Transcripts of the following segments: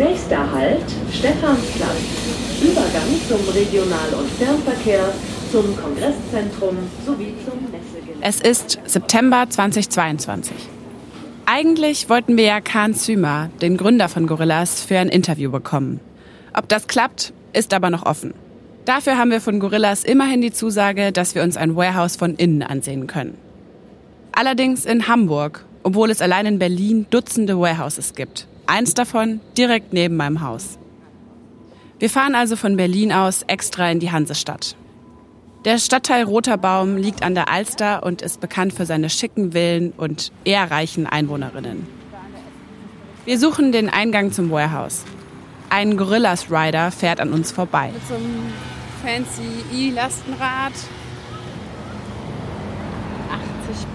Nächster Halt Stephansplatz. Übergang zum Regional- und Fernverkehr, zum Kongresszentrum sowie zum Messegelände. Es ist September 2022. Eigentlich wollten wir ja Khan Zümer, den Gründer von Gorillas, für ein Interview bekommen. Ob das klappt, ist aber noch offen. Dafür haben wir von Gorillas immerhin die Zusage, dass wir uns ein Warehouse von innen ansehen können. Allerdings in Hamburg, obwohl es allein in Berlin Dutzende Warehouses gibt. Eins davon direkt neben meinem Haus. Wir fahren also von Berlin aus extra in die Hansestadt. Der Stadtteil Roter Baum liegt an der Alster und ist bekannt für seine schicken Villen und eher reichen Einwohnerinnen. Wir suchen den Eingang zum Warehouse. Ein Gorillas Rider fährt an uns vorbei. Mit so einem fancy E-Lastenrad.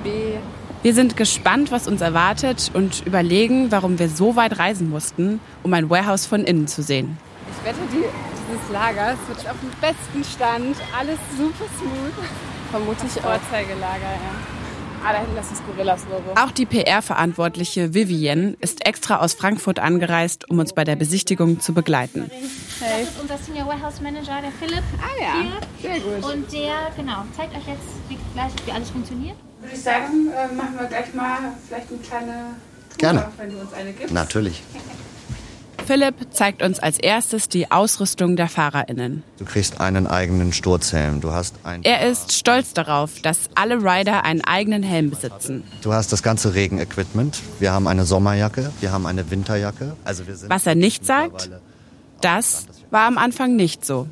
80b. Wir sind gespannt, was uns erwartet und überlegen, warum wir so weit reisen mussten, um ein Warehouse von innen zu sehen. Ich wette, die, dieses Lager ist wirklich auf dem besten Stand. Alles super smooth. Vermute ich auch. Vorzeigelager, ja. Ah, da hinten ist das Gorillas-Logo. Auch die PR-Verantwortliche Vivienne ist extra aus Frankfurt angereist, um uns bei der Besichtigung zu begleiten. Das ist unser Senior Warehouse Manager, der Philipp. Ah ja, Hier. sehr gut. Und der, genau, zeigt euch jetzt wie, gleich, wie alles funktioniert. Würde ich sagen, äh, machen wir gleich mal vielleicht eine kleine Tour, Gerne. wenn du uns eine gibst. Natürlich. Philipp zeigt uns als erstes die Ausrüstung der FahrerInnen. Du kriegst einen eigenen Sturzhelm. Du hast ein. Er ist stolz darauf, dass alle Rider einen eigenen Helm besitzen. Du hast das ganze Regenequipment. Wir haben eine Sommerjacke, wir haben eine Winterjacke. Also wir sind Was er nicht sagt, das war am Anfang nicht so.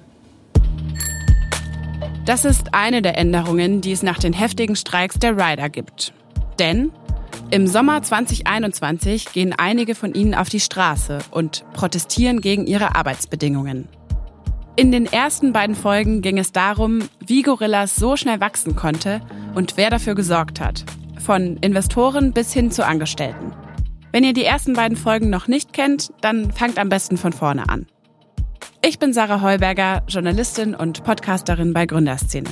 Das ist eine der Änderungen, die es nach den heftigen Streiks der Rider gibt. Denn im Sommer 2021 gehen einige von ihnen auf die Straße und protestieren gegen ihre Arbeitsbedingungen. In den ersten beiden Folgen ging es darum, wie Gorillas so schnell wachsen konnte und wer dafür gesorgt hat. Von Investoren bis hin zu Angestellten. Wenn ihr die ersten beiden Folgen noch nicht kennt, dann fangt am besten von vorne an. Ich bin Sarah Heuberger, Journalistin und Podcasterin bei Gründerszene.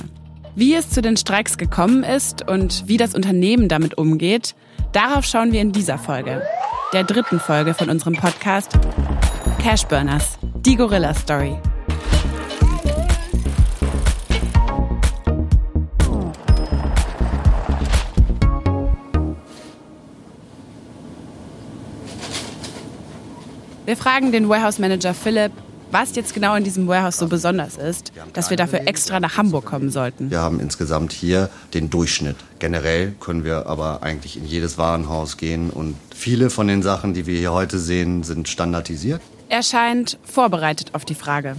Wie es zu den Streiks gekommen ist und wie das Unternehmen damit umgeht, darauf schauen wir in dieser Folge, der dritten Folge von unserem Podcast Cashburners, die Gorilla Story. Wir fragen den Warehouse Manager Philipp, was jetzt genau in diesem Warehouse so besonders ist, dass wir dafür extra nach Hamburg kommen sollten. Wir haben insgesamt hier den Durchschnitt. Generell können wir aber eigentlich in jedes Warenhaus gehen und viele von den Sachen, die wir hier heute sehen, sind standardisiert. Er scheint vorbereitet auf die Frage.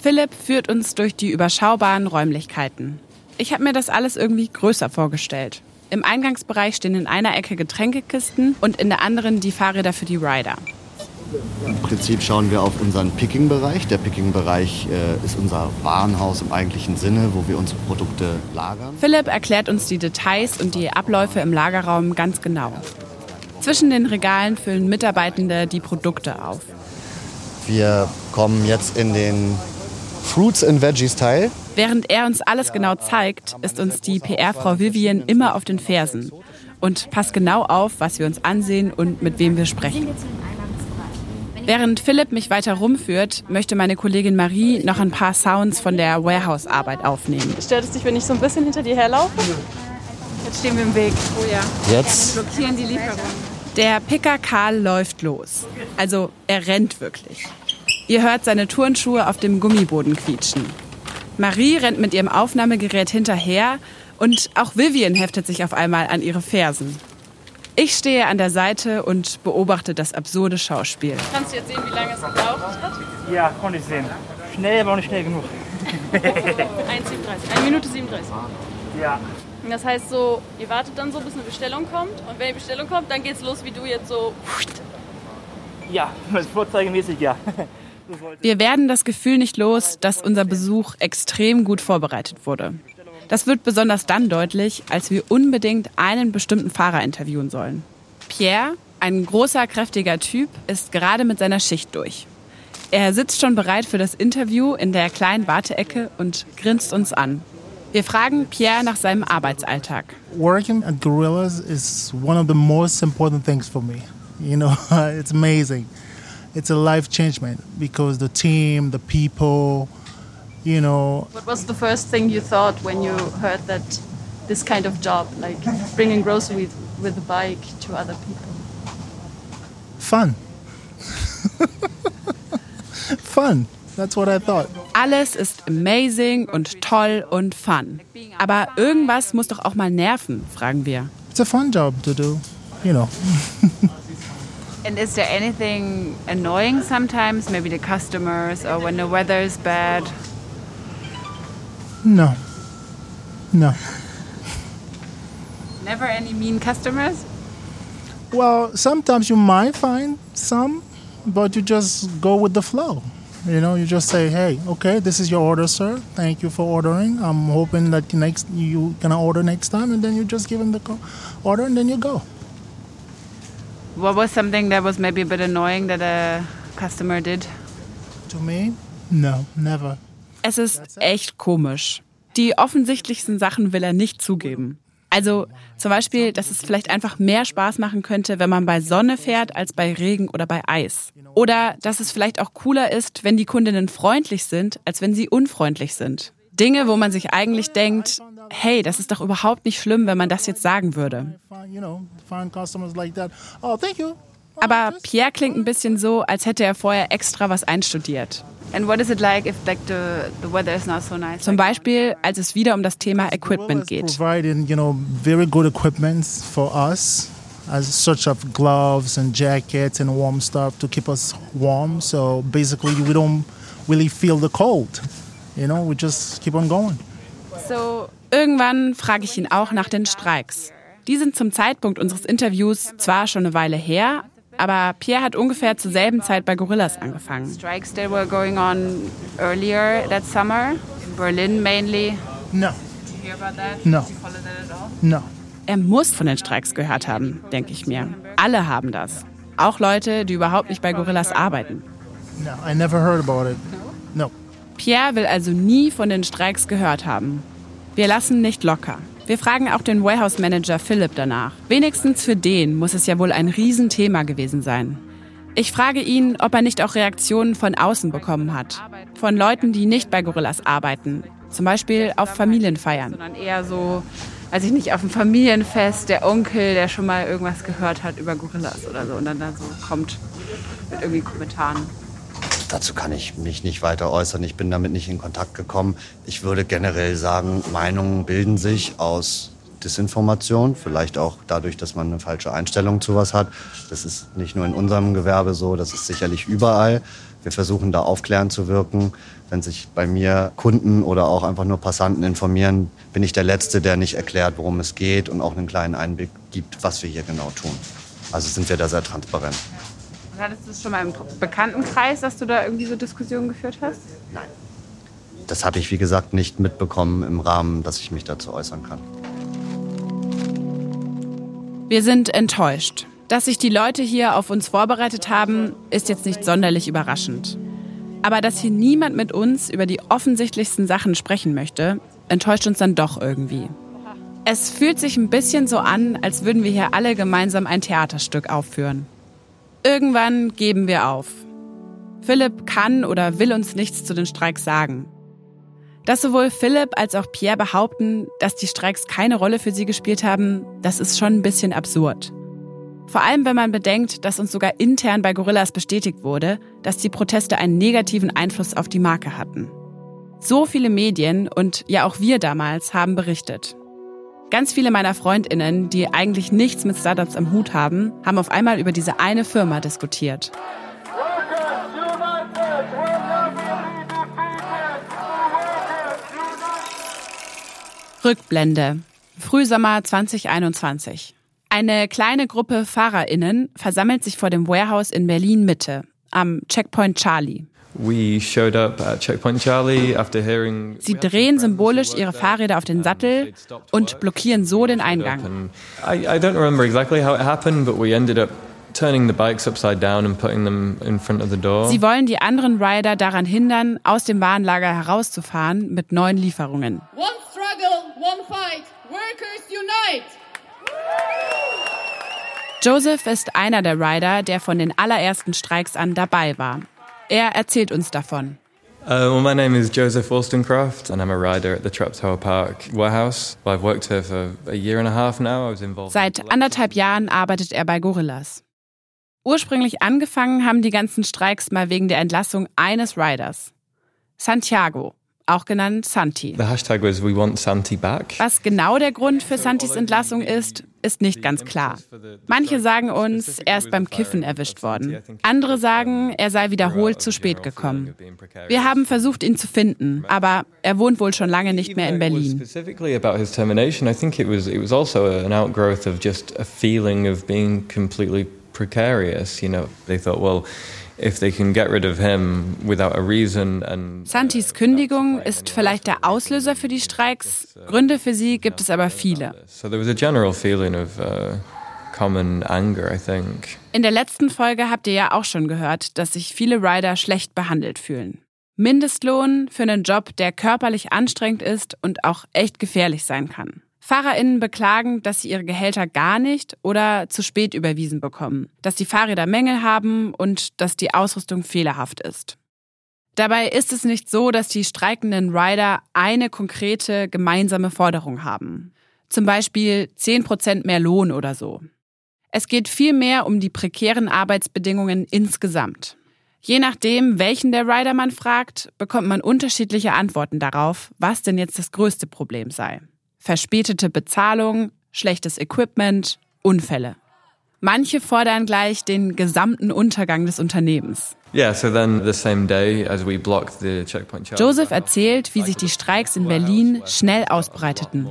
Philipp führt uns durch die überschaubaren Räumlichkeiten. Ich habe mir das alles irgendwie größer vorgestellt. Im Eingangsbereich stehen in einer Ecke Getränkekisten und in der anderen die Fahrräder für die Rider. Im Prinzip schauen wir auf unseren Picking-Bereich. Der Picking-Bereich äh, ist unser Warenhaus im eigentlichen Sinne, wo wir unsere Produkte lagern. Philipp erklärt uns die Details und die Abläufe im Lagerraum ganz genau. Zwischen den Regalen füllen Mitarbeitende die Produkte auf. Wir kommen jetzt in den Fruits and Veggies Teil. Während er uns alles genau zeigt, ist uns die PR-Frau Vivian immer auf den Fersen und passt genau auf, was wir uns ansehen und mit wem wir sprechen. Während Philipp mich weiter rumführt, möchte meine Kollegin Marie noch ein paar Sounds von der Warehouse-Arbeit aufnehmen. Stört es dich, wenn ich so ein bisschen hinter dir herlaufe? Jetzt stehen wir im Weg. Oh ja. Jetzt Blockieren die Lieferung. Der Picker Karl läuft los. Also er rennt wirklich. Ihr hört seine Turnschuhe auf dem Gummiboden quietschen. Marie rennt mit ihrem Aufnahmegerät hinterher und auch Vivian heftet sich auf einmal an ihre Fersen. Ich stehe an der Seite und beobachte das absurde Schauspiel. Kannst du jetzt sehen, wie lange es gebraucht hat? Ja, konnte ich sehen. Schnell, aber auch nicht schnell genug. 1,37. Eine Minute 37. Ja. Das heißt so, ihr wartet dann so, bis eine Bestellung kommt. Und wenn die Bestellung kommt, dann geht's los, wie du jetzt so. Ja, vorzeigemäßig ja. Wir werden das Gefühl nicht los, dass unser Besuch extrem gut vorbereitet wurde. Das wird besonders dann deutlich, als wir unbedingt einen bestimmten Fahrer interviewen sollen. Pierre, ein großer, kräftiger Typ, ist gerade mit seiner Schicht durch. Er sitzt schon bereit für das Interview in der kleinen Warteecke und grinst uns an. Wir fragen Pierre nach seinem Arbeitsalltag. Working at Gorillas is one of the most important things for me. You know, it's amazing. it's a life changement because the team, the people, you know, What was the first thing you thought when you heard that this kind of job, like bringing groceries with a bike to other people? fun. fun. That's what I thought. Alles ist amazing und toll und fun. Aber irgendwas muss doch auch mal nerven, fragen wir. It's a fun job to do, you know. And is there anything annoying sometimes? Maybe the customers or when the weather is bad? No. No. Never any mean customers? Well, sometimes you might find some, but you just go with the flow. You know, you just say, "Hey, okay, this is your order, sir. Thank you for ordering. I'm hoping that next you gonna order next time, and then you just give them the order, and then you go." What was something that was maybe a bit annoying that a customer did? To me, no, never. Es ist echt komisch. Die offensichtlichsten Sachen will er nicht zugeben. Also zum Beispiel, dass es vielleicht einfach mehr Spaß machen könnte, wenn man bei Sonne fährt, als bei Regen oder bei Eis. Oder dass es vielleicht auch cooler ist, wenn die Kundinnen freundlich sind, als wenn sie unfreundlich sind. Dinge, wo man sich eigentlich denkt, hey, das ist doch überhaupt nicht schlimm, wenn man das jetzt sagen würde. Aber Pierre klingt ein bisschen so, als hätte er vorher extra was einstudiert. And what is it like if like the, the weather is not so nice? Zum Beispiel, als es wieder um das Thema Equipment geht. Providing, you know, very good equipment for us, as such of gloves and jackets and warm stuff to keep us warm. So basically, we don't really feel the cold. You know, we just keep on going. So Irgendwann frage ich ihn auch nach den Streiks. Die sind zum Zeitpunkt unseres Interviews zwar schon eine Weile her, aber Pierre hat ungefähr zur selben Zeit bei Gorillas angefangen. strikes that were going on earlier that summer in Berlin mainly. No, Did you hear about that? No. Did you follow that at all? no. Er muss von den Streiks gehört haben, denke ich mir. Alle haben das. Auch Leute, die überhaupt nicht bei Gorillas arbeiten. No, I never heard about it. No. Pierre will also nie von den Streiks gehört haben. Wir lassen nicht locker. Wir fragen auch den Warehouse-Manager Philipp danach. Wenigstens für den muss es ja wohl ein Riesenthema gewesen sein. Ich frage ihn, ob er nicht auch Reaktionen von außen bekommen hat. Von Leuten, die nicht bei Gorillas arbeiten. Zum Beispiel auf Familienfeiern. Sondern eher so, weiß ich nicht, auf dem Familienfest, der Onkel, der schon mal irgendwas gehört hat über Gorillas oder so und dann da so kommt mit irgendwie Kommentaren. Dazu kann ich mich nicht weiter äußern. Ich bin damit nicht in Kontakt gekommen. Ich würde generell sagen, Meinungen bilden sich aus Desinformation, vielleicht auch dadurch, dass man eine falsche Einstellung zu was hat. Das ist nicht nur in unserem Gewerbe so, das ist sicherlich überall. Wir versuchen da aufklärend zu wirken. Wenn sich bei mir Kunden oder auch einfach nur Passanten informieren, bin ich der Letzte, der nicht erklärt, worum es geht und auch einen kleinen Einblick gibt, was wir hier genau tun. Also sind wir da sehr transparent. Und hattest du es schon mal im Bekanntenkreis, dass du da irgendwie so Diskussionen geführt hast? Das habe ich, wie gesagt, nicht mitbekommen im Rahmen, dass ich mich dazu äußern kann. Wir sind enttäuscht. Dass sich die Leute hier auf uns vorbereitet haben, ist jetzt nicht sonderlich überraschend. Aber dass hier niemand mit uns über die offensichtlichsten Sachen sprechen möchte, enttäuscht uns dann doch irgendwie. Es fühlt sich ein bisschen so an, als würden wir hier alle gemeinsam ein Theaterstück aufführen. Irgendwann geben wir auf. Philipp kann oder will uns nichts zu den Streiks sagen. Dass sowohl Philipp als auch Pierre behaupten, dass die Streiks keine Rolle für sie gespielt haben, das ist schon ein bisschen absurd. Vor allem, wenn man bedenkt, dass uns sogar intern bei Gorillas bestätigt wurde, dass die Proteste einen negativen Einfluss auf die Marke hatten. So viele Medien und ja auch wir damals haben berichtet. Ganz viele meiner Freundinnen, die eigentlich nichts mit Startups am Hut haben, haben auf einmal über diese eine Firma diskutiert. Rückblende. Frühsommer 2021. Eine kleine Gruppe FahrerInnen versammelt sich vor dem Warehouse in Berlin Mitte, am Checkpoint Charlie. We showed up at Checkpoint Charlie after hearing. Sie drehen symbolisch ihre Fahrräder auf den Sattel und blockieren so den Eingang. I, I don't remember exactly how it happened, but we ended up turning the bikes upside down and putting them in front of the door. Sie wollen die anderen Rider daran hindern, aus dem Warenlager herauszufahren mit neuen Lieferungen. One struggle, one fight. Workers unite! Joseph ist einer der Rider, der von den allerersten Streiks an dabei war. Er erzählt uns davon. Uh, well, my name is Joseph Wollstonecraft, and I'm a rider at the Traptower Park warehouse. Well, I've worked here for a year and a half now. I was involved. Seit anderthalb Jahren arbeitet er bei Gorillas. Ursprünglich angefangen haben die ganzen Streiks mal wegen der Entlassung eines Riders. Santiago, auch genannt Santi. The hashtag was We Want Santi Back. Was genau der Grund für Santis Entlassung ist, ist nicht ganz klar. Manche sagen uns, er ist beim Kiffen erwischt worden. Andere sagen, er sei wiederholt zu spät gekommen. Wir haben versucht, ihn zu finden, aber er wohnt wohl schon lange nicht mehr in Berlin. Also precarious. You know, they thought, well. And Santis Kündigung ist vielleicht der Auslöser für die Streiks. Gründe für sie gibt es aber viele. so there was a general feeling of uh, common anger, I think. In der letzten Folge habt ihr ja auch schon gehört, dass sich viele Rider schlecht behandelt fühlen. Mindestlohn für einen Job, der körperlich anstrengend ist und auch echt gefährlich sein kann. FahrerInnen beklagen, dass sie ihre Gehälter gar nicht oder zu spät überwiesen bekommen, dass die Fahrräder Mängel haben und dass die Ausrüstung fehlerhaft ist. Dabei ist es nicht so, dass die streikenden Rider eine konkrete gemeinsame Forderung haben. Zum Beispiel 10% mehr Lohn oder so. Es geht vielmehr um die prekären Arbeitsbedingungen insgesamt. Je nachdem, welchen der Rider man fragt, bekommt man unterschiedliche Antworten darauf, was denn jetzt das größte Problem sei verspätete Bezahlung, schlechtes Equipment, Unfälle. Manche fordern gleich den gesamten Untergang des Unternehmens. Joseph erzählt, wie sich die Streiks in Berlin schnell ausbreiteten.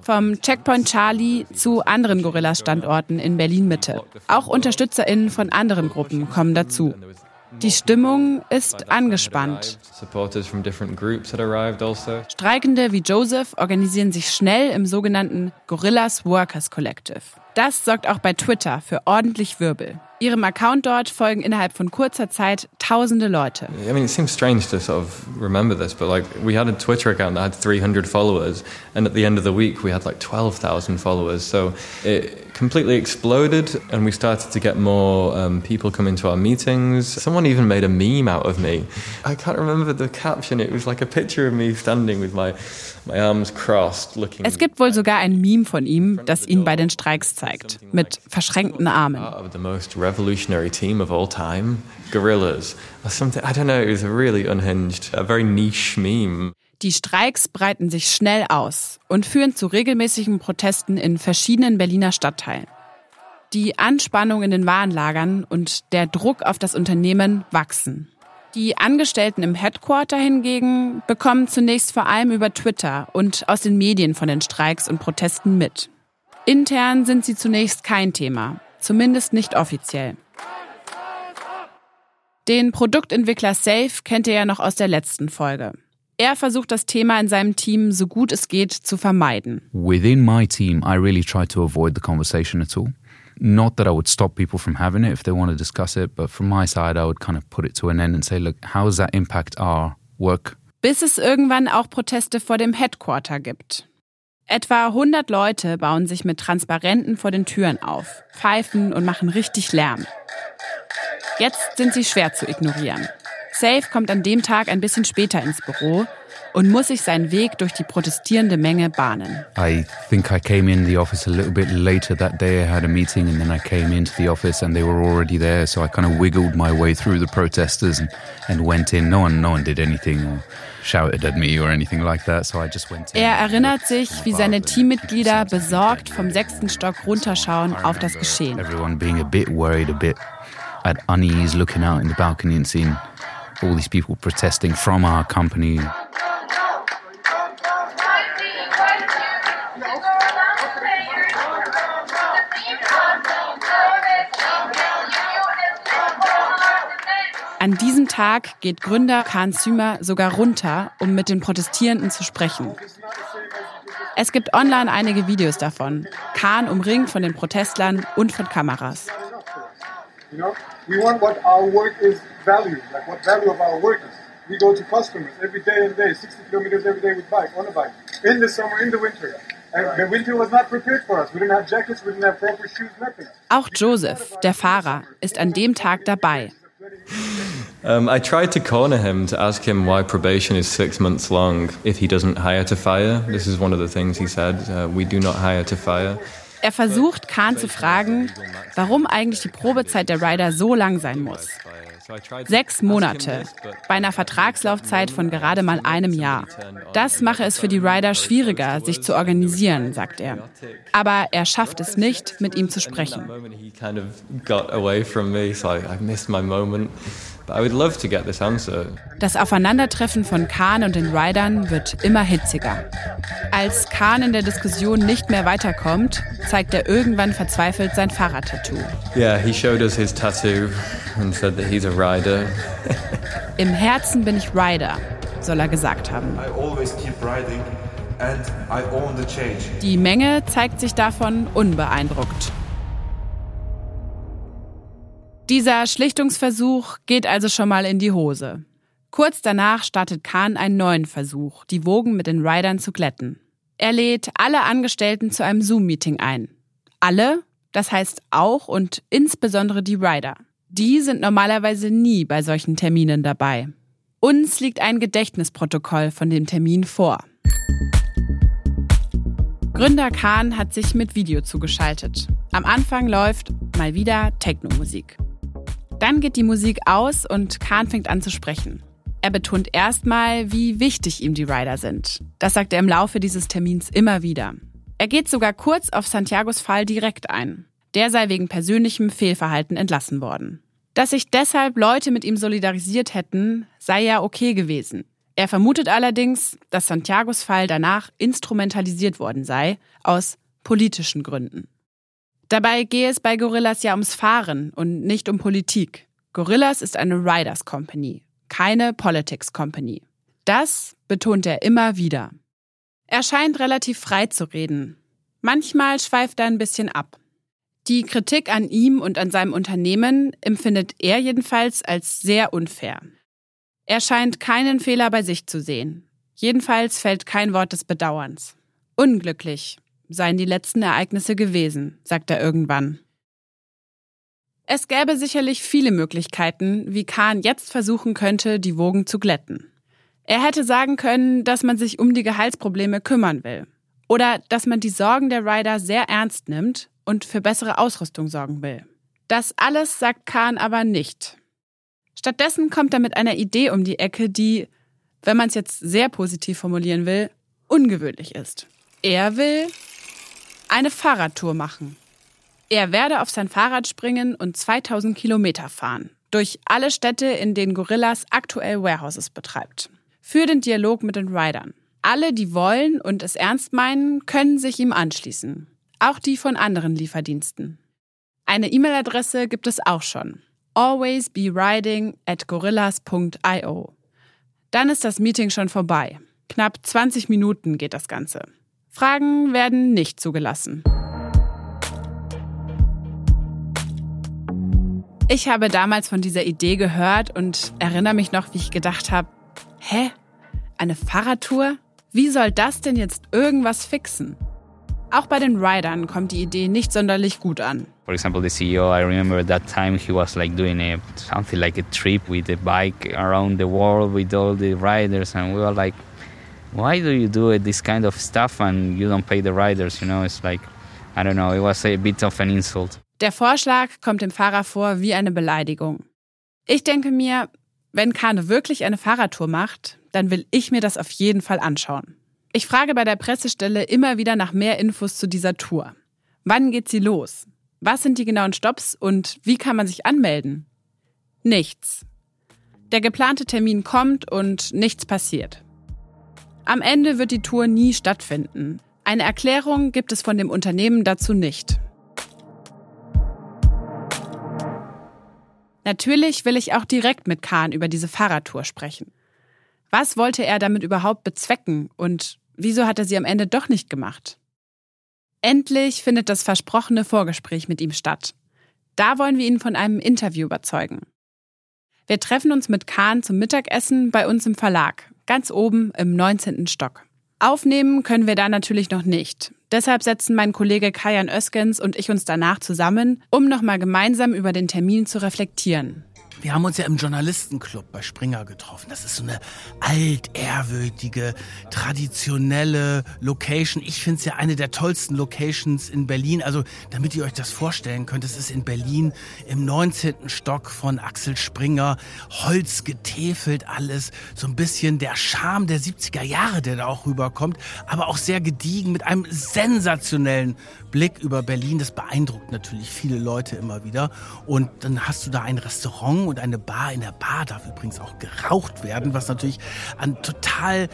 Vom Checkpoint Charlie zu anderen Gorilla-Standorten in Berlin-Mitte. Auch UnterstützerInnen von anderen Gruppen kommen dazu. Die Stimmung ist angespannt. Also. Streikende wie Joseph organisieren sich schnell im sogenannten Gorillas Workers Collective. Das sorgt auch bei Twitter für ordentlich Wirbel. Ihrem Account dort folgen innerhalb von kurzer Zeit tausende Leute. I mean, it seems strange to sort of remember this, but like we had a Twitter account that had 300 followers, and at the end of the week we had like 12,000 followers. So it completely exploded, and we started to get more um, people coming to our meetings. Someone even made a meme out of me. I can't remember the caption. It was like a picture of me standing with my my arms crossed, looking. Es gibt wohl sogar ein Meme von ihm, das ihn bei den Streiks zeigt, mit verschränkten Armen. of the most revolutionary team of all time, Gorillas, or something. I don't know. It was a really unhinged, a very niche meme. Die Streiks breiten sich schnell aus und führen zu regelmäßigen Protesten in verschiedenen Berliner Stadtteilen. Die Anspannung in den Warenlagern und der Druck auf das Unternehmen wachsen. Die Angestellten im Headquarter hingegen bekommen zunächst vor allem über Twitter und aus den Medien von den Streiks und Protesten mit. Intern sind sie zunächst kein Thema, zumindest nicht offiziell. Den Produktentwickler Safe kennt ihr ja noch aus der letzten Folge. Er versucht das Thema in seinem Team so gut es geht zu vermeiden. Within my team, I really try to avoid the conversation at all. Not that I would stop people from having it if they want to discuss it, but from my side, I would kind of put it to an end and say, look, how does that impact our work? Bis es irgendwann auch Proteste vor dem Headquarter gibt. Etwa 100 Leute bauen sich mit Transparenten vor den Türen auf, pfeifen und machen richtig Lärm. Jetzt sind sie schwer zu ignorieren. Safe kommt an dem Tag ein bisschen später ins Büro und muss sich seinen Weg durch die protestierende Menge bahnen. I think I came in the office a little bit later that day. I had a meeting and then I came into the office and they were already there. So I kind of wiggled my way through the protesters and, and went in. No one, no one did anything or shouted at me or anything like that. So I just went in. Er erinnert sich, wie seine Teammitglieder besorgt vom sechsten Stock runterschauen auf das Geschehen. Everyone being a bit worried, a bit at unease, looking out in the balcony and seeing all these people protesting from our company. An diesem Tag geht Gründer Kahn Zümer sogar runter, um mit den Protestierenden zu sprechen. Es gibt online einige Videos davon. Kahn umringt von den Protestlern und von Kameras. You know, we want what our work is valued, like what value of our work is. We go to customers every day and day, 60 kilometers every day with bike, on a bike, in the summer, in the winter. The winter was not prepared for us. We didn't have jackets, we didn't have proper shoes, nothing. Auch Joseph, der Fahrer, ist an dem Tag dabei. Um, I tried to corner him to ask him why probation is six months long if he doesn't hire to fire. This is one of the things he said. Uh, we do not hire to fire. Er versucht, Kahn zu fragen, warum eigentlich die Probezeit der Rider so lang sein muss. Sechs Monate bei einer Vertragslaufzeit von gerade mal einem Jahr. Das mache es für die Rider schwieriger, sich zu organisieren, sagt er. Aber er schafft es nicht, mit ihm zu sprechen. Das Aufeinandertreffen von Kahn und den Riders wird immer hitziger. Als Kahn in der Diskussion nicht mehr weiterkommt, zeigt er irgendwann verzweifelt sein Fahrradtattoo. Yeah, he showed us his tattoo and said that he's a rider. Im Herzen bin ich Rider, soll er gesagt haben. I always keep riding and I own the change. Die Menge zeigt sich davon unbeeindruckt. Dieser Schlichtungsversuch geht also schon mal in die Hose. Kurz danach startet Kahn einen neuen Versuch, die Wogen mit den Riders zu glätten. Er lädt alle Angestellten zu einem Zoom-Meeting ein. Alle, das heißt auch und insbesondere die Rider. Die sind normalerweise nie bei solchen Terminen dabei. Uns liegt ein Gedächtnisprotokoll von dem Termin vor. Gründer Kahn hat sich mit Video zugeschaltet. Am Anfang läuft mal wieder Techno-Musik. Dann geht die Musik aus und Kahn fängt an zu sprechen. Er betont erstmal, wie wichtig ihm die Rider sind. Das sagt er im Laufe dieses Termins immer wieder. Er geht sogar kurz auf Santiagos Fall direkt ein. Der sei wegen persönlichem Fehlverhalten entlassen worden. Dass sich deshalb Leute mit ihm solidarisiert hätten, sei ja okay gewesen. Er vermutet allerdings, dass Santiagos Fall danach instrumentalisiert worden sei, aus politischen Gründen. Dabei gehe es bei Gorillas ja ums Fahren und nicht um Politik. Gorillas ist eine Riders Company, keine Politics Company. Das betont er immer wieder. Er scheint relativ frei zu reden. Manchmal schweift er ein bisschen ab. Die Kritik an ihm und an seinem Unternehmen empfindet er jedenfalls als sehr unfair. Er scheint keinen Fehler bei sich zu sehen. Jedenfalls fällt kein Wort des Bedauerns. Unglücklich, seien die letzten Ereignisse gewesen, sagt er irgendwann. Es gäbe sicherlich viele Möglichkeiten, wie Kahn jetzt versuchen könnte, die Wogen zu glätten. Er hätte sagen können, dass man sich um die Gehaltsprobleme kümmern will. Oder dass man die Sorgen der Rider sehr ernst nimmt und für bessere Ausrüstung sorgen will. Das alles sagt Kahn aber nicht. Stattdessen kommt er mit einer Idee um die Ecke, die, wenn man es jetzt sehr positiv formulieren will, ungewöhnlich ist. Er will eine Fahrradtour machen. Er werde auf sein Fahrrad springen und 2000 Kilometer fahren. Durch alle Städte, in denen Gorillas aktuell Warehouses betreibt. Für den Dialog mit den Riders. Alle, die wollen und es ernst meinen, können sich ihm anschließen. Auch die von anderen Lieferdiensten. Eine E-Mail-Adresse gibt es auch schon. alwaysberiding at gorillas.io. Dann ist das Meeting schon vorbei. Knapp 20 Minuten geht das Ganze. Fragen werden nicht zugelassen. Ich habe damals von dieser Idee gehört und erinnere mich noch, wie ich gedacht habe, hä? Eine Fahrradtour? Wie soll das denn jetzt irgendwas fixen? Auch bei den Riders kommt die Idee nicht sonderlich gut an. For example, the CEO, I remember at that time he was like doing a something like a trip with a bike around the world with all the riders, and we were like, why do you do this kind of stuff and you don't pay the riders? You know, it's like, I don't know, it was a bit of an insult. Der Vorschlag kommt dem Fahrer vor wie eine Beleidigung. Ich denke mir, wenn Kane wirklich eine Fahrradtour macht, dann will ich mir das auf jeden Fall anschauen. Ich frage bei der Pressestelle immer wieder nach mehr Infos zu dieser Tour. Wann geht sie los? Was sind die genauen Stops und wie kann man sich anmelden? Nichts. Der geplante Termin kommt und nichts passiert. Am Ende wird die Tour nie stattfinden. Eine Erklärung gibt es von dem Unternehmen dazu nicht. Natürlich will ich auch direkt mit Kahn über diese Fahrradtour sprechen. Was wollte er damit überhaupt bezwecken und wieso hat er sie am Ende doch nicht gemacht? Endlich findet das versprochene Vorgespräch mit ihm statt. Da wollen wir ihn von einem Interview überzeugen. Wir treffen uns mit Kahn zum Mittagessen bei uns im Verlag, ganz oben im 19. Stock. Aufnehmen können wir da natürlich noch nicht, Deshalb setzen mein Kollege Kajan Öskens und ich uns danach zusammen, um nochmal gemeinsam über den Termin zu reflektieren. Wir haben uns ja im Journalistenclub bei Springer getroffen. Das ist so eine altehrwürdige, traditionelle Location. Ich finde es ja eine der tollsten Locations in Berlin. Also, damit ihr euch das vorstellen könnt, es ist in Berlin im 19. Stock von Axel Springer, Holz getäfelt alles. So ein bisschen der Charme der 70er Jahre, der da auch rüberkommt, aber auch sehr gediegen mit einem sensationellen Blick über Berlin. Das beeindruckt natürlich viele Leute immer wieder. Und dann hast du da ein Restaurant und eine Bar. In der Bar darf übrigens auch geraucht werden, was natürlich an total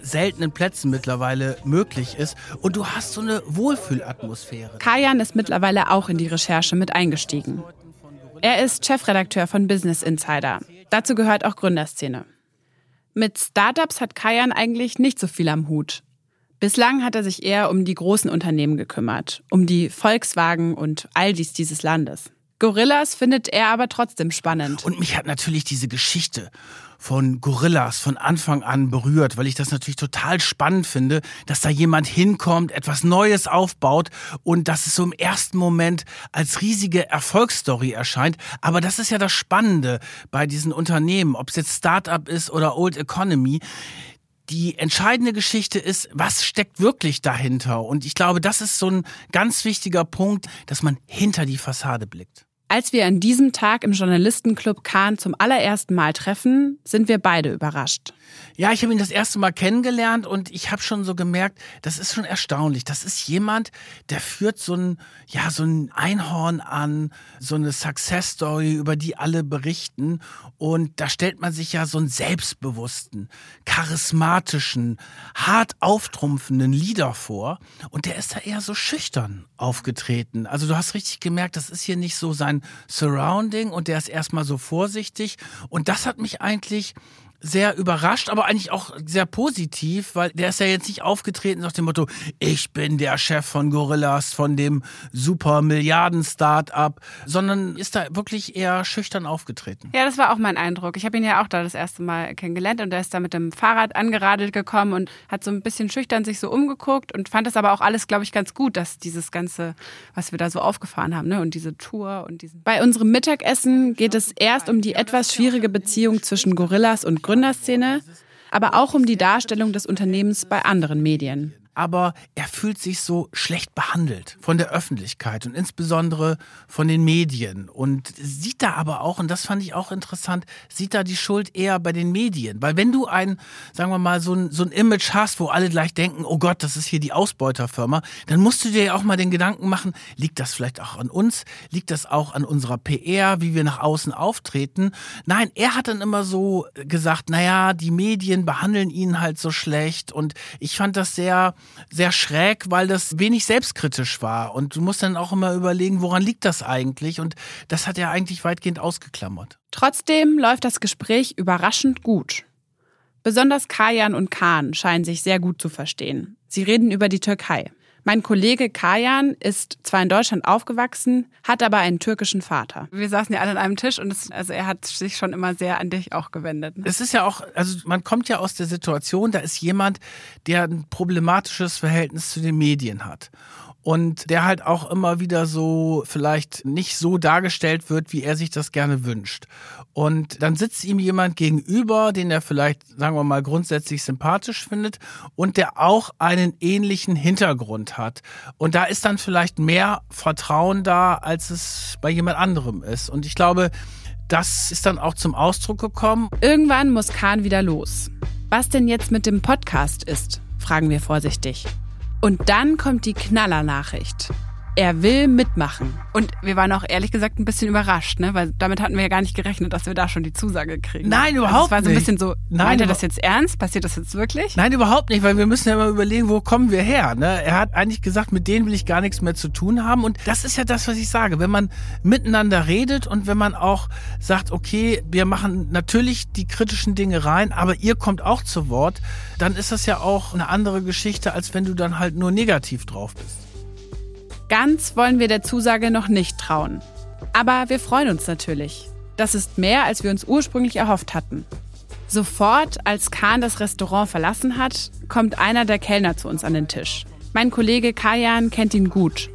seltenen Plätzen mittlerweile möglich ist. Und du hast so eine Wohlfühlatmosphäre. Kajan ist mittlerweile auch in die Recherche mit eingestiegen. Er ist Chefredakteur von Business Insider. Dazu gehört auch Gründerszene. Mit Startups hat Kajan eigentlich nicht so viel am Hut. Bislang hat er sich eher um die großen Unternehmen gekümmert, um die Volkswagen und Aldis dieses Landes. Gorillas findet er aber trotzdem spannend. Und mich hat natürlich diese Geschichte von Gorillas von Anfang an berührt, weil ich das natürlich total spannend finde, dass da jemand hinkommt, etwas Neues aufbaut und dass es so im ersten Moment als riesige Erfolgsstory erscheint. Aber das ist ja das Spannende bei diesen Unternehmen, ob es jetzt Startup ist oder Old Economy die entscheidende Geschichte ist, was steckt wirklich dahinter? Und ich glaube, das ist so ein ganz wichtiger Punkt, dass man hinter die Fassade blickt. Als wir an diesem Tag im Journalistenclub Kahn zum allerersten Mal treffen, sind wir beide überrascht. Ja, ich habe ihn das erste Mal kennengelernt und ich habe schon so gemerkt, das ist schon erstaunlich. Das ist jemand, der führt so ein, ja, so ein Einhorn an, so eine Success Story, über die alle berichten. Und da stellt man sich ja so einen selbstbewussten, charismatischen, hart auftrumpfenden Leader vor. Und der ist da eher so schüchtern aufgetreten. Also du hast richtig gemerkt, das ist hier nicht so sein Surrounding und der ist erstmal so vorsichtig. Und das hat mich eigentlich sehr überrascht, aber eigentlich auch sehr positiv, weil der ist ja jetzt nicht aufgetreten nach dem Motto, ich bin der Chef von Gorillas, von dem super Milliarden-Start-up, sondern ist da wirklich eher schüchtern aufgetreten. Ja, das war auch mein Eindruck. Ich habe ihn ja auch da das erste Mal kennengelernt und er ist da mit dem Fahrrad angeradelt gekommen und hat so ein bisschen schüchtern sich so umgeguckt und fand es aber auch alles, glaube ich, ganz gut, dass dieses Ganze, was wir da so aufgefahren haben, ne, und diese Tour und diesen. Bei unserem Mittagessen geht es erst um die etwas schwierige Beziehung zwischen Gorillas und Gründerszene, aber auch um die Darstellung des Unternehmens bei anderen Medien aber er fühlt sich so schlecht behandelt von der Öffentlichkeit und insbesondere von den Medien und sieht da aber auch, und das fand ich auch interessant, sieht da die Schuld eher bei den Medien. Weil wenn du ein, sagen wir mal, so ein, so ein Image hast, wo alle gleich denken, oh Gott, das ist hier die Ausbeuterfirma, dann musst du dir ja auch mal den Gedanken machen, liegt das vielleicht auch an uns? Liegt das auch an unserer PR, wie wir nach außen auftreten? Nein, er hat dann immer so gesagt, naja, die Medien behandeln ihn halt so schlecht und ich fand das sehr, sehr schräg, weil das wenig selbstkritisch war. Und du musst dann auch immer überlegen, woran liegt das eigentlich? Und das hat er eigentlich weitgehend ausgeklammert. Trotzdem läuft das Gespräch überraschend gut. Besonders Kajan und Kahn scheinen sich sehr gut zu verstehen. Sie reden über die Türkei. Mein Kollege Kajan ist zwar in Deutschland aufgewachsen, hat aber einen türkischen Vater. Wir saßen ja alle an einem Tisch und es, also er hat sich schon immer sehr an dich auch gewendet. Es ist ja auch, also man kommt ja aus der Situation, da ist jemand, der ein problematisches Verhältnis zu den Medien hat und der halt auch immer wieder so vielleicht nicht so dargestellt wird, wie er sich das gerne wünscht. Und dann sitzt ihm jemand gegenüber, den er vielleicht, sagen wir mal, grundsätzlich sympathisch findet und der auch einen ähnlichen Hintergrund hat. Und da ist dann vielleicht mehr Vertrauen da, als es bei jemand anderem ist. Und ich glaube, das ist dann auch zum Ausdruck gekommen. Irgendwann muss Kahn wieder los. Was denn jetzt mit dem Podcast ist, fragen wir vorsichtig. Und dann kommt die Knallernachricht. Er will mitmachen. Und wir waren auch ehrlich gesagt ein bisschen überrascht, ne? weil damit hatten wir ja gar nicht gerechnet, dass wir da schon die Zusage kriegen. Nein, überhaupt nicht. Also es war so ein bisschen so, Nein, meint er das jetzt ernst? Passiert das jetzt wirklich? Nein, überhaupt nicht, weil wir müssen ja immer überlegen, wo kommen wir her. Ne? Er hat eigentlich gesagt, mit denen will ich gar nichts mehr zu tun haben. Und das ist ja das, was ich sage. Wenn man miteinander redet und wenn man auch sagt, okay, wir machen natürlich die kritischen Dinge rein, aber ihr kommt auch zu Wort, dann ist das ja auch eine andere Geschichte, als wenn du dann halt nur negativ drauf bist. Ganz wollen wir der Zusage noch nicht trauen. Aber wir freuen uns natürlich. Das ist mehr, als wir uns ursprünglich erhofft hatten. Sofort, als Kahn das Restaurant verlassen hat, kommt einer der Kellner zu uns an den Tisch. Mein Kollege Kajan kennt ihn gut.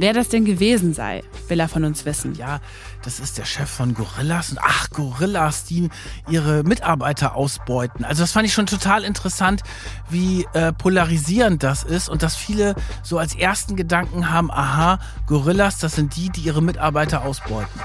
Wer das denn gewesen sei, will er von uns wissen. Ja, das ist der Chef von Gorillas. Und ach, Gorillas, die ihre Mitarbeiter ausbeuten. Also das fand ich schon total interessant, wie äh, polarisierend das ist und dass viele so als ersten Gedanken haben, aha, Gorillas, das sind die, die ihre Mitarbeiter ausbeuten.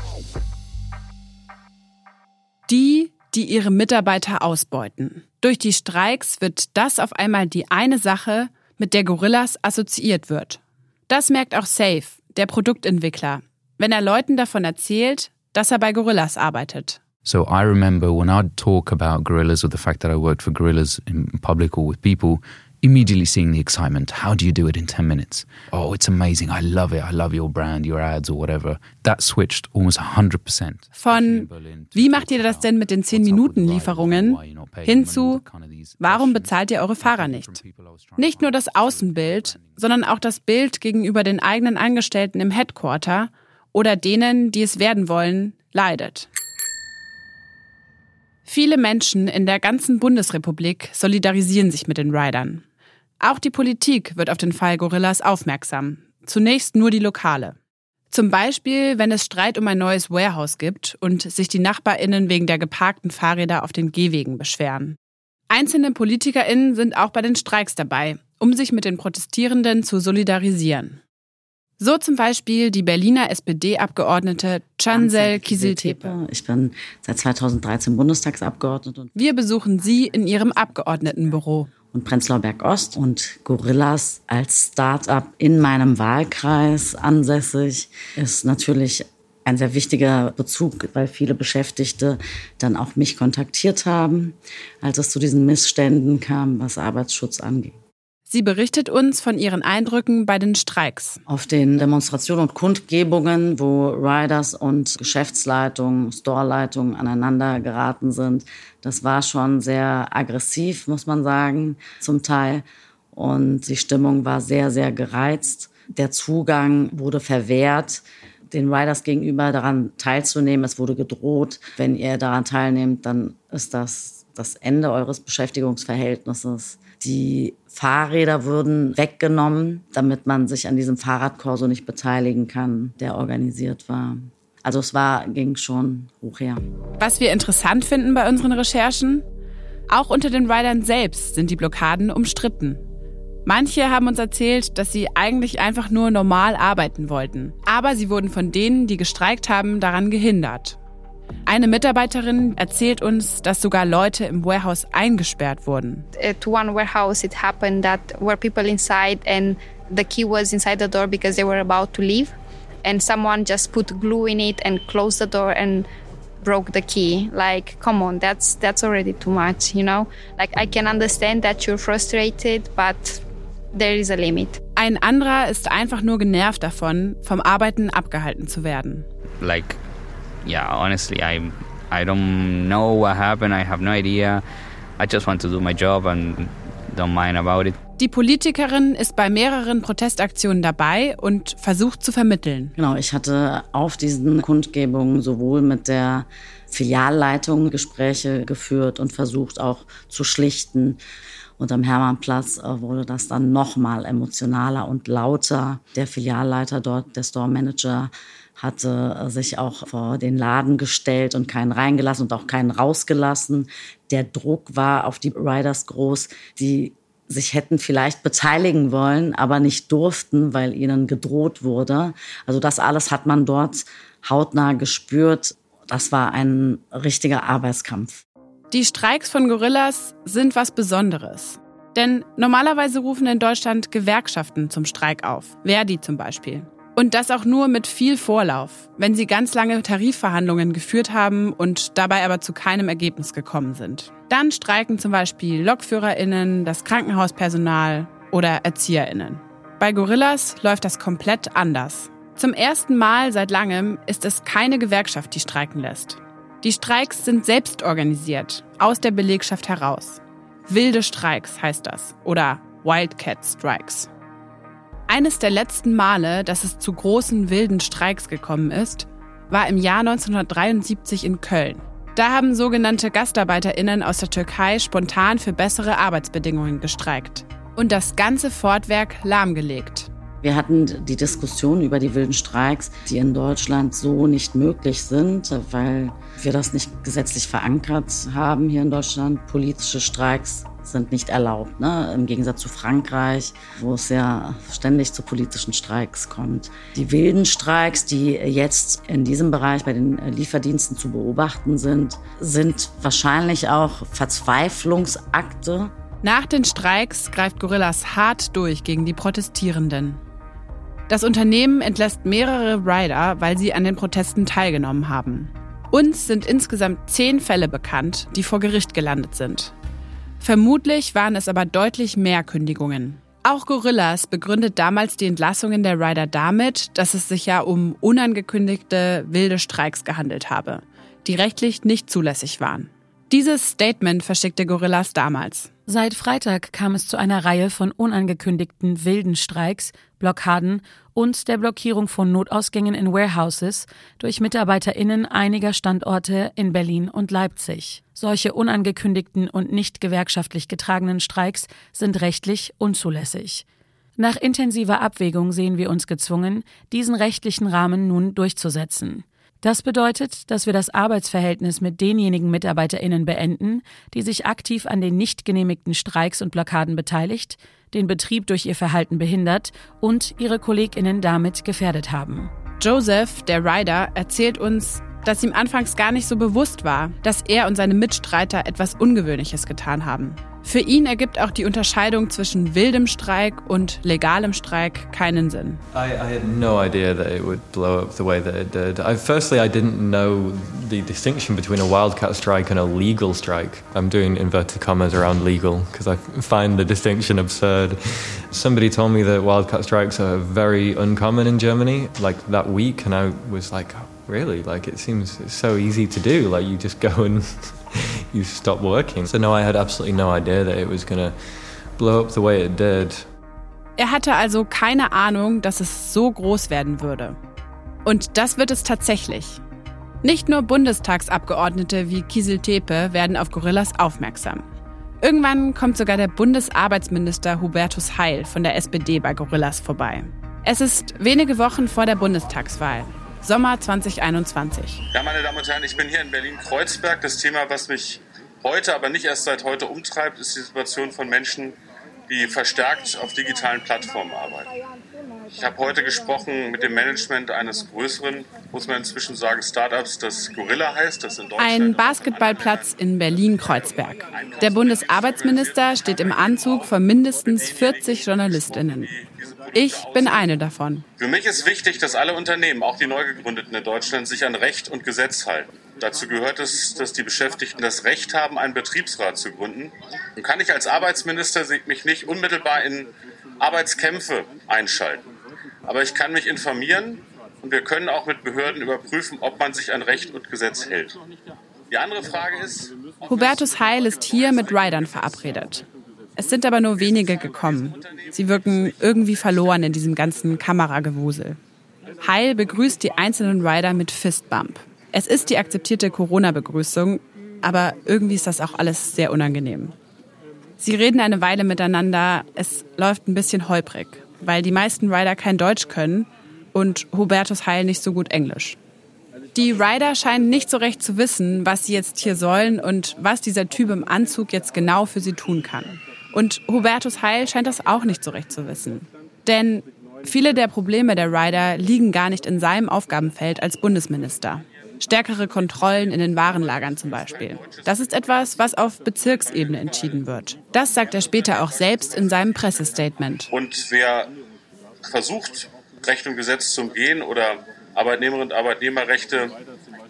Die, die ihre Mitarbeiter ausbeuten. Durch die Streiks wird das auf einmal die eine Sache, mit der Gorillas assoziiert wird. Das merkt auch Safe, der Produktentwickler, wenn er Leuten davon erzählt, dass er bei Gorillas arbeitet. So I remember when I'd talk about gorillas or the fact that I worked for gorillas in public or with people, immediately seeing the excitement. How do you do it in 10 minutes? Oh, it's amazing. I love it. I love your brand, your ads or whatever. That switched almost 100%. Von wie macht ihr das denn mit den 10-Minuten-Lieferungen hin zu warum bezahlt ihr eure Fahrer nicht? Nicht nur das Außenbild, sondern auch das Bild gegenüber den eigenen Angestellten im Headquarter oder denen, die es werden wollen, leidet. Viele Menschen in der ganzen Bundesrepublik solidarisieren sich mit den Riders. Auch die Politik wird auf den Fall Gorillas aufmerksam. Zunächst nur die Lokale. Zum Beispiel, wenn es Streit um ein neues Warehouse gibt und sich die NachbarInnen wegen der geparkten Fahrräder auf den Gehwegen beschweren. Einzelne PolitikerInnen sind auch bei den Streiks dabei, um sich mit den Protestierenden zu solidarisieren. So zum Beispiel die Berliner SPD-Abgeordnete Chansel Kisiltepe. Ich bin seit 2013 Bundestagsabgeordnete. Wir besuchen sie in ihrem Abgeordnetenbüro. Und Prenzlauer Berg Ost und Gorillas als Start-up in meinem Wahlkreis ansässig ist natürlich ein sehr wichtiger Bezug, weil viele Beschäftigte dann auch mich kontaktiert haben, als es zu diesen Missständen kam, was Arbeitsschutz angeht. Sie berichtet uns von ihren Eindrücken bei den Streiks. Auf den Demonstrationen und Kundgebungen, wo Riders und Geschäftsleitungen, Storeleitungen aneinander geraten sind, das war schon sehr aggressiv, muss man sagen, zum Teil. Und die Stimmung war sehr, sehr gereizt. Der Zugang wurde verwehrt den Riders gegenüber daran teilzunehmen. Es wurde gedroht, wenn ihr daran teilnehmt, dann ist das das Ende eures Beschäftigungsverhältnisses. Die Fahrräder würden weggenommen, damit man sich an diesem Fahrradkorso nicht beteiligen kann, der organisiert war. Also es war, ging schon hoch her. Was wir interessant finden bei unseren Recherchen, auch unter den Riders selbst sind die Blockaden umstritten. Manche haben uns erzählt, dass sie eigentlich einfach nur normal arbeiten wollten. Aber sie wurden von denen, die gestreikt haben, daran gehindert. Eine Mitarbeiterin erzählt uns, dass sogar Leute im Warehouse eingesperrt wurden. At one warehouse it happened that were people inside and the key was inside the door because they were about to leave. And someone just put glue in it and closed the door and broke the key. Like come on that's that's already too much you know? Like i can understand that you're frustrated but there is a limit. Ein anderer ist einfach nur genervt davon vom arbeiten abgehalten zu werden. Like yeah, honestly, I I don't know what happened. I have no idea. I just want to do my job and don't mind about it. Die Politikerin ist bei mehreren Protestaktionen dabei und versucht zu vermitteln. Genau, ich hatte auf diesen Kundgebungen sowohl mit der Filialleitung Gespräche geführt und versucht auch zu schlichten. Und am Hermannplatz äh, wurde das dann nochmal emotionaler und lauter. Der Filialleiter dort, der Store Manager, hatte sich auch vor den Laden gestellt und keinen reingelassen und auch keinen rausgelassen. Der Druck war auf die Riders groß, die sich hätten vielleicht beteiligen wollen, aber nicht durften, weil ihnen gedroht wurde. Also das alles hat man dort hautnah gespürt. Das war ein richtiger Arbeitskampf. Die Streiks von Gorillas sind was Besonderes. Denn normalerweise rufen in Deutschland Gewerkschaften zum Streik auf. Verdi zum Beispiel. Und das auch nur mit viel Vorlauf, wenn sie ganz lange Tarifverhandlungen geführt haben und dabei aber zu keinem Ergebnis gekommen sind. Dann streiken zum Beispiel LokführerInnen, das Krankenhauspersonal oder ErzieherInnen. Bei Gorillas läuft das komplett anders. Zum ersten Mal seit langem ist es keine Gewerkschaft, die streiken lässt. Die Streiks sind selbst organisiert, aus der Belegschaft heraus. Wilde Streiks heißt das oder Wildcat Strikes. Eines der letzten Male, dass es zu großen wilden Streiks gekommen ist, war im Jahr 1973 in Köln. Da haben sogenannte Gastarbeiterinnen aus der Türkei spontan für bessere Arbeitsbedingungen gestreikt. und das ganze Fortwerk lahmgelegt. Wir hatten die Diskussion über die wilden Streiks, die in Deutschland so nicht möglich sind, weil wir das nicht gesetzlich verankert haben hier in Deutschland. Politische Streiks sind nicht erlaubt, ne? im Gegensatz zu Frankreich, wo es ja ständig zu politischen Streiks kommt. Die wilden Streiks, die jetzt in diesem Bereich bei den Lieferdiensten zu beobachten sind, sind wahrscheinlich auch Verzweiflungsakte. Nach den Streiks greift Gorillas hart durch gegen die Protestierenden. Das Unternehmen entlässt mehrere Rider, weil sie an den Protesten teilgenommen haben. Uns sind insgesamt zehn Fälle bekannt, die vor Gericht gelandet sind. Vermutlich waren es aber deutlich mehr Kündigungen. Auch Gorillas begründet damals die Entlassungen der Rider damit, dass es sich ja um unangekündigte wilde Streiks gehandelt habe, die rechtlich nicht zulässig waren. Dieses Statement verschickte Gorillas damals. Seit Freitag kam es zu einer Reihe von unangekündigten wilden Streiks, Blockaden und der Blockierung von Notausgängen in Warehouses durch MitarbeiterInnen einiger Standorte in Berlin und Leipzig. Solche unangekündigten und nicht gewerkschaftlich getragenen Streiks sind rechtlich unzulässig. Nach intensiver Abwägung sehen wir uns gezwungen, diesen rechtlichen Rahmen nun durchzusetzen. Das bedeutet, dass wir das Arbeitsverhältnis mit denjenigen MitarbeiterInnen beenden, die sich aktiv an den nicht genehmigten Streiks und Blockaden beteiligt, den Betrieb durch ihr Verhalten behindert und ihre KollegInnen damit gefährdet haben. Joseph, der Rider, erzählt uns, dass ihm anfangs gar nicht so bewusst war, dass er und seine Mitstreiter etwas Ungewöhnliches getan haben. Für ihn ergibt auch die Unterscheidung zwischen wildem Streik und legalem Streik keinen Sinn. I, I had no idea that it would blow up the way that it did. I, firstly, I didn't know the distinction between a wildcat strike and a legal strike. I'm doing inverted commas around legal because I find the distinction absurd. Somebody told me that wildcat strikes are very uncommon in Germany, like that week, and I was like, really? Like it seems so easy to do. Like you just go and you stop working. So no, I had absolutely no idea that it was going to blow up the way it did. Er hatte also keine Ahnung, dass es so groß werden würde. Und das wird es tatsächlich. Nicht nur Bundestagsabgeordnete wie Kiesel Tepe werden auf Gorillas aufmerksam. Irgendwann kommt sogar der Bundesarbeitsminister Hubertus Heil von der SPD bei Gorillas vorbei. Es ist wenige Wochen vor der Bundestagswahl. Sommer 2021. Ja, meine Damen und Herren, ich bin hier in Berlin-Kreuzberg. Das Thema, was mich heute, aber nicht erst seit heute umtreibt, ist die Situation von Menschen, die verstärkt auf digitalen Plattformen arbeiten. Ich habe heute gesprochen mit dem Management eines größeren, muss man inzwischen sagen, Startups, das Gorilla heißt, das in Deutschland. Ein Basketballplatz in Berlin-Kreuzberg. Der Bundesarbeitsminister steht im Anzug von mindestens 40 JournalistInnen. Ich bin eine davon. Für mich ist wichtig, dass alle Unternehmen, auch die neu gegründeten in Deutschland, sich an Recht und Gesetz halten. Dazu gehört es, dass die Beschäftigten das Recht haben, einen Betriebsrat zu gründen. Und kann ich als Arbeitsminister mich nicht unmittelbar in Arbeitskämpfe einschalten. Aber ich kann mich informieren und wir können auch mit Behörden überprüfen, ob man sich an Recht und Gesetz hält. Die andere Frage ist. Hubertus Heil ist hier mit Riders verabredet. Es sind aber nur wenige gekommen. Sie wirken irgendwie verloren in diesem ganzen Kameragewusel. Heil begrüßt die einzelnen Rider mit Fistbump. Es ist die akzeptierte Corona-Begrüßung, aber irgendwie ist das auch alles sehr unangenehm. Sie reden eine Weile miteinander, es läuft ein bisschen holprig, weil die meisten Rider kein Deutsch können und Hubertus Heil nicht so gut Englisch. Die Rider scheinen nicht so recht zu wissen, was sie jetzt hier sollen und was dieser Typ im Anzug jetzt genau für sie tun kann. Und Hubertus Heil scheint das auch nicht so recht zu wissen. Denn viele der Probleme der Rider liegen gar nicht in seinem Aufgabenfeld als Bundesminister. Stärkere Kontrollen in den Warenlagern zum Beispiel. Das ist etwas, was auf Bezirksebene entschieden wird. Das sagt er später auch selbst in seinem Pressestatement. Und wer versucht, Recht und Gesetz zu umgehen oder Arbeitnehmerinnen und Arbeitnehmerrechte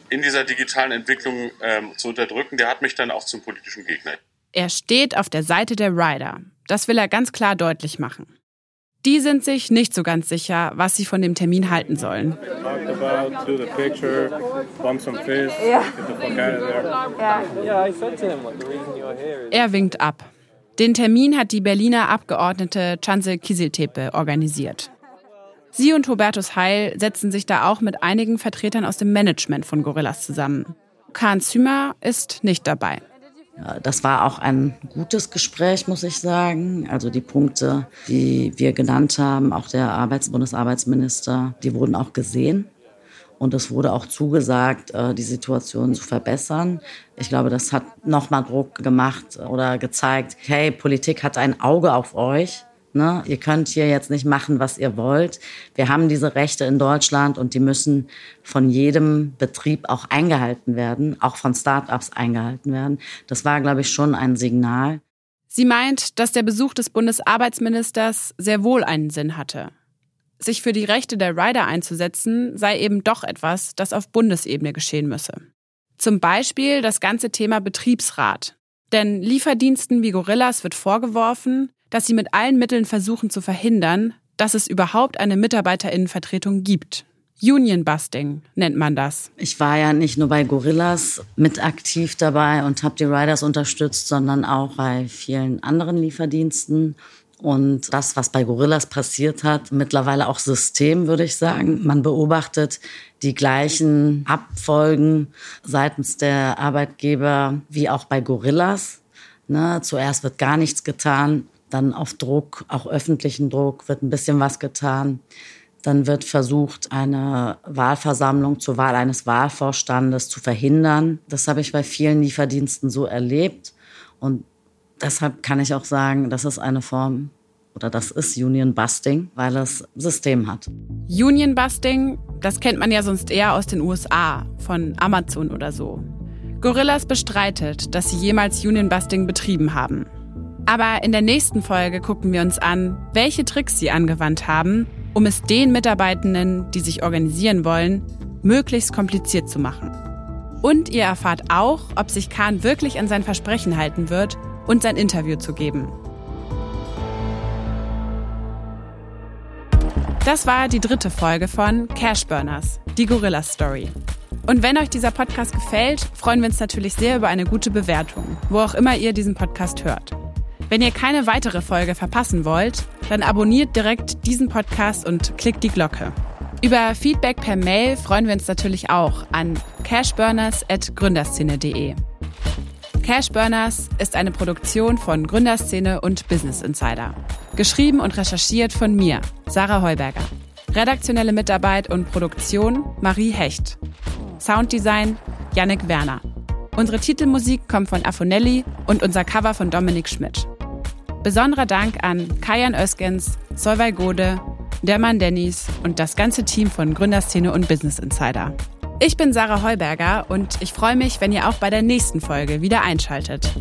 in dieser digitalen Entwicklung ähm, zu unterdrücken, der hat mich dann auch zum politischen Gegner. Er steht auf der Seite der Rider. Das will er ganz klar deutlich machen. Die sind sich nicht so ganz sicher, was sie von dem Termin halten sollen. Er winkt ab. Den Termin hat die Berliner Abgeordnete Chanze Kieseltepe organisiert. Sie und Hubertus Heil setzen sich da auch mit einigen Vertretern aus dem Management von Gorillas zusammen. Kahn Zümer ist nicht dabei. Das war auch ein gutes Gespräch, muss ich sagen. Also die Punkte, die wir genannt haben, auch der Arbeits Bundesarbeitsminister, die wurden auch gesehen. Und es wurde auch zugesagt, äh, die Situation zu verbessern. Ich glaube, das hat nochmal Druck gemacht oder gezeigt, hey, Politik hat ein Auge auf euch. Ne? Ihr könnt hier jetzt nicht machen, was ihr wollt. Wir haben diese Rechte in Deutschland und die müssen von jedem Betrieb auch eingehalten werden, auch von Start-ups eingehalten werden. Das war, glaube ich, schon ein Signal. Sie meint, dass der Besuch des Bundesarbeitsministers sehr wohl einen Sinn hatte. Sich für die Rechte der Rider einzusetzen, sei eben doch etwas, das auf Bundesebene geschehen müsse. Zum Beispiel das ganze Thema Betriebsrat. Denn Lieferdiensten wie Gorillas wird vorgeworfen, dass sie mit allen Mitteln versuchen zu verhindern, dass es überhaupt eine Mitarbeiterinnenvertretung gibt. Union Busting nennt man das. Ich war ja nicht nur bei Gorillas mit aktiv dabei und habe die Riders unterstützt, sondern auch bei vielen anderen Lieferdiensten. Und das, was bei Gorillas passiert hat, mittlerweile auch System, würde ich sagen. Man beobachtet die gleichen Abfolgen seitens der Arbeitgeber wie auch bei Gorillas. Ne, zuerst wird gar nichts getan, dann auf Druck, auch öffentlichen Druck, wird ein bisschen was getan. Dann wird versucht, eine Wahlversammlung zur Wahl eines Wahlvorstandes zu verhindern. Das habe ich bei vielen Lieferdiensten so erlebt. Und deshalb kann ich auch sagen, das ist eine Form oder das ist Union Busting, weil es System hat. Union Busting, das kennt man ja sonst eher aus den USA, von Amazon oder so. Gorillas bestreitet, dass sie jemals Union Busting betrieben haben. Aber in der nächsten Folge gucken wir uns an, welche Tricks sie angewandt haben, um es den Mitarbeitenden, die sich organisieren wollen, möglichst kompliziert zu machen. Und ihr erfahrt auch, ob sich Kahn wirklich an sein Versprechen halten wird und sein Interview zu geben. Das war die dritte Folge von Cashburners, die Gorilla Story. Und wenn euch dieser Podcast gefällt, freuen wir uns natürlich sehr über eine gute Bewertung, wo auch immer ihr diesen Podcast hört. Wenn ihr keine weitere Folge verpassen wollt, dann abonniert direkt diesen Podcast und klickt die Glocke. Über Feedback per Mail freuen wir uns natürlich auch an cashburners.gründerszene.de. Cashburners ist eine Produktion von Gründerszene und Business Insider. Geschrieben und recherchiert von mir, Sarah Heuberger. Redaktionelle Mitarbeit und Produktion Marie Hecht. Sounddesign Yannick Werner. Unsere Titelmusik kommt von Afonelli und unser Cover von Dominik Schmidt. Besonderer Dank an Kajan Öskens, Solvay Gode, Derman Dennis und das ganze Team von Gründerszene und Business Insider. Ich bin Sarah Heuberger und ich freue mich, wenn ihr auch bei der nächsten Folge wieder einschaltet.